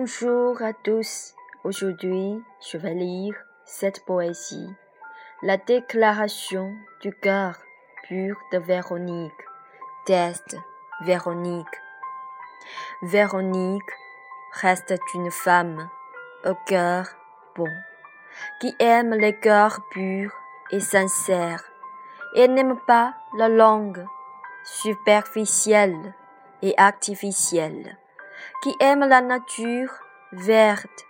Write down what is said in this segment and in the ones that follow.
Bonjour à tous. Aujourd'hui, je vais lire cette poésie, La déclaration du cœur pur de Véronique. Test Véronique. Véronique reste une femme au cœur bon, qui aime les cœurs purs et sincères, et n'aime pas la langue superficielle et artificielle qui aime la nature verte,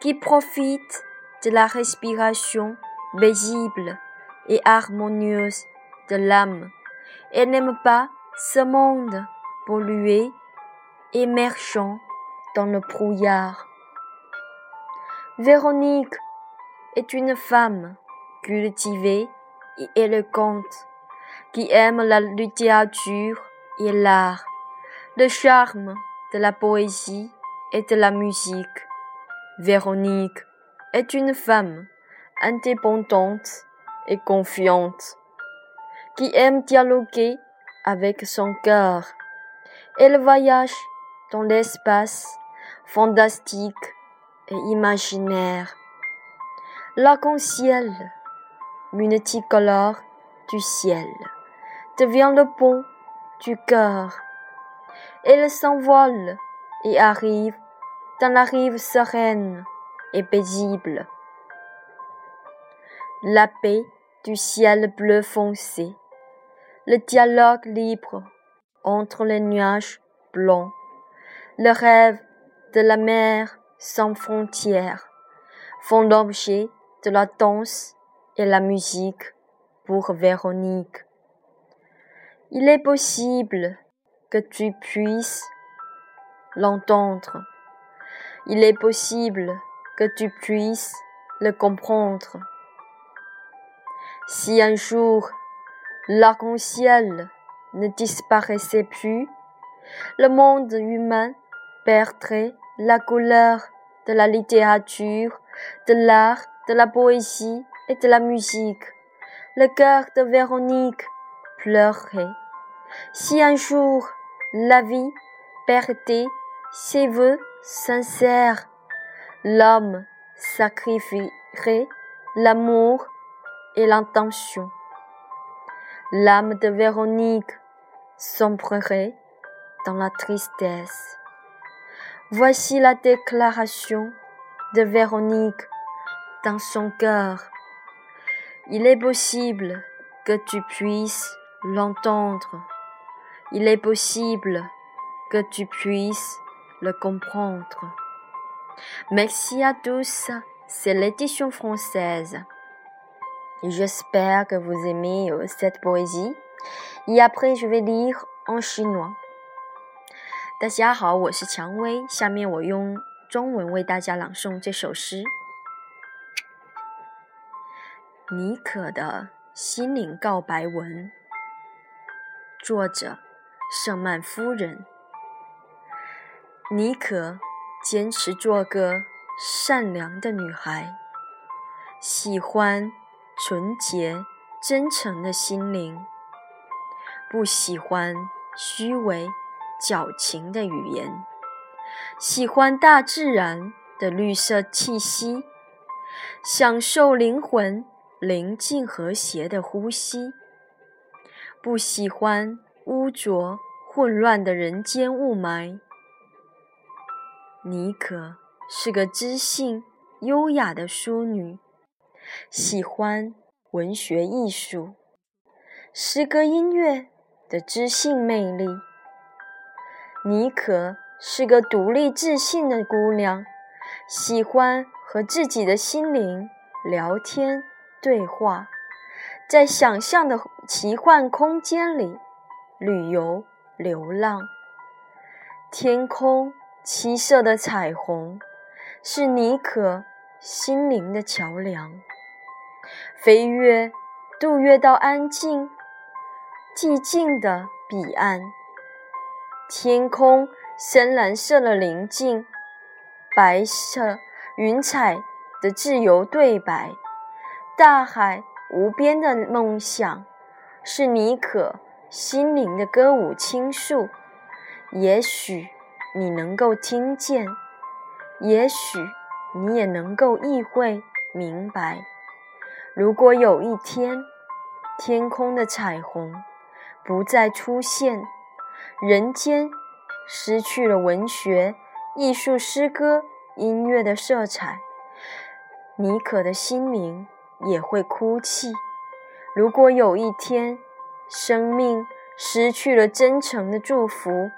qui profite de la respiration paisible et harmonieuse de l'âme, et n'aime pas ce monde pollué, émergeant dans le brouillard. Véronique est une femme cultivée et élégante, qui aime la littérature et l'art, le charme de la poésie et de la musique. Véronique est une femme indépendante et confiante qui aime dialoguer avec son cœur. Elle voyage dans l'espace fantastique et imaginaire. L'arc-en-ciel multicolore du ciel devient le pont du cœur elle s'envole et arrive dans la rive sereine et paisible. La paix du ciel bleu foncé, le dialogue libre entre les nuages blancs, le rêve de la mer sans frontières font l'objet de la danse et la musique pour Véronique. Il est possible que tu puisses l'entendre. Il est possible que tu puisses le comprendre. Si un jour l'arc-en-ciel ne disparaissait plus, le monde humain perdrait la couleur de la littérature, de l'art, de la poésie et de la musique. Le cœur de Véronique pleurait. Si un jour la vie perdait ses voeux sincères. L'homme sacrifierait l'amour et l'intention. L'âme de Véronique sombrerait dans la tristesse. Voici la déclaration de Véronique dans son cœur. Il est possible que tu puisses l'entendre Il est possible que tu puisses le comprendre. Merci à tous, c'est l'édition française. J'espère que vous aimez euh, cette poésie. Et après, je vais lire en chinois. 大家好，我是蔷薇。下面我用中文为大家朗诵这首诗。妮可的心灵告白文，作者 圣曼夫人，妮可坚持做个善良的女孩，喜欢纯洁真诚的心灵，不喜欢虚伪矫情的语言，喜欢大自然的绿色气息，享受灵魂宁静和谐的呼吸，不喜欢。污浊混乱的人间雾霾。妮可是个知性优雅的淑女，喜欢文学艺术、诗歌音乐的知性魅力。妮可是个独立自信的姑娘，喜欢和自己的心灵聊天对话，在想象的奇幻空间里。旅游、流浪，天空七色的彩虹是妮可心灵的桥梁。飞跃、渡越到安静、寂静的彼岸。天空深蓝色的宁静，白色云彩的自由对白，大海无边的梦想，是妮可。心灵的歌舞倾诉，也许你能够听见，也许你也能够意会明白。如果有一天，天空的彩虹不再出现，人间失去了文学、艺术、诗歌、音乐的色彩，妮可的心灵也会哭泣。如果有一天，生命失去了真诚的祝福，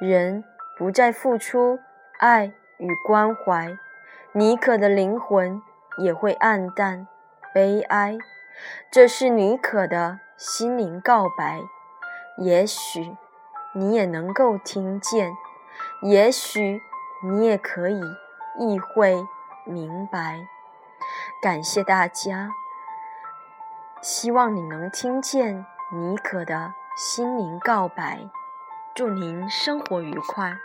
人不再付出爱与关怀，妮可的灵魂也会黯淡、悲哀。这是妮可的心灵告白。也许你也能够听见，也许你也可以意会明白。感谢大家，希望你能听见妮可的心灵告白。祝您生活愉快。